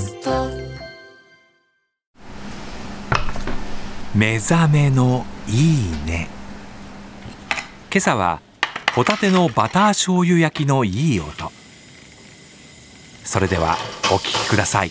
スト目覚めのいいね。今朝はホタテのバター醤油焼きのいい音。それではお聞きください。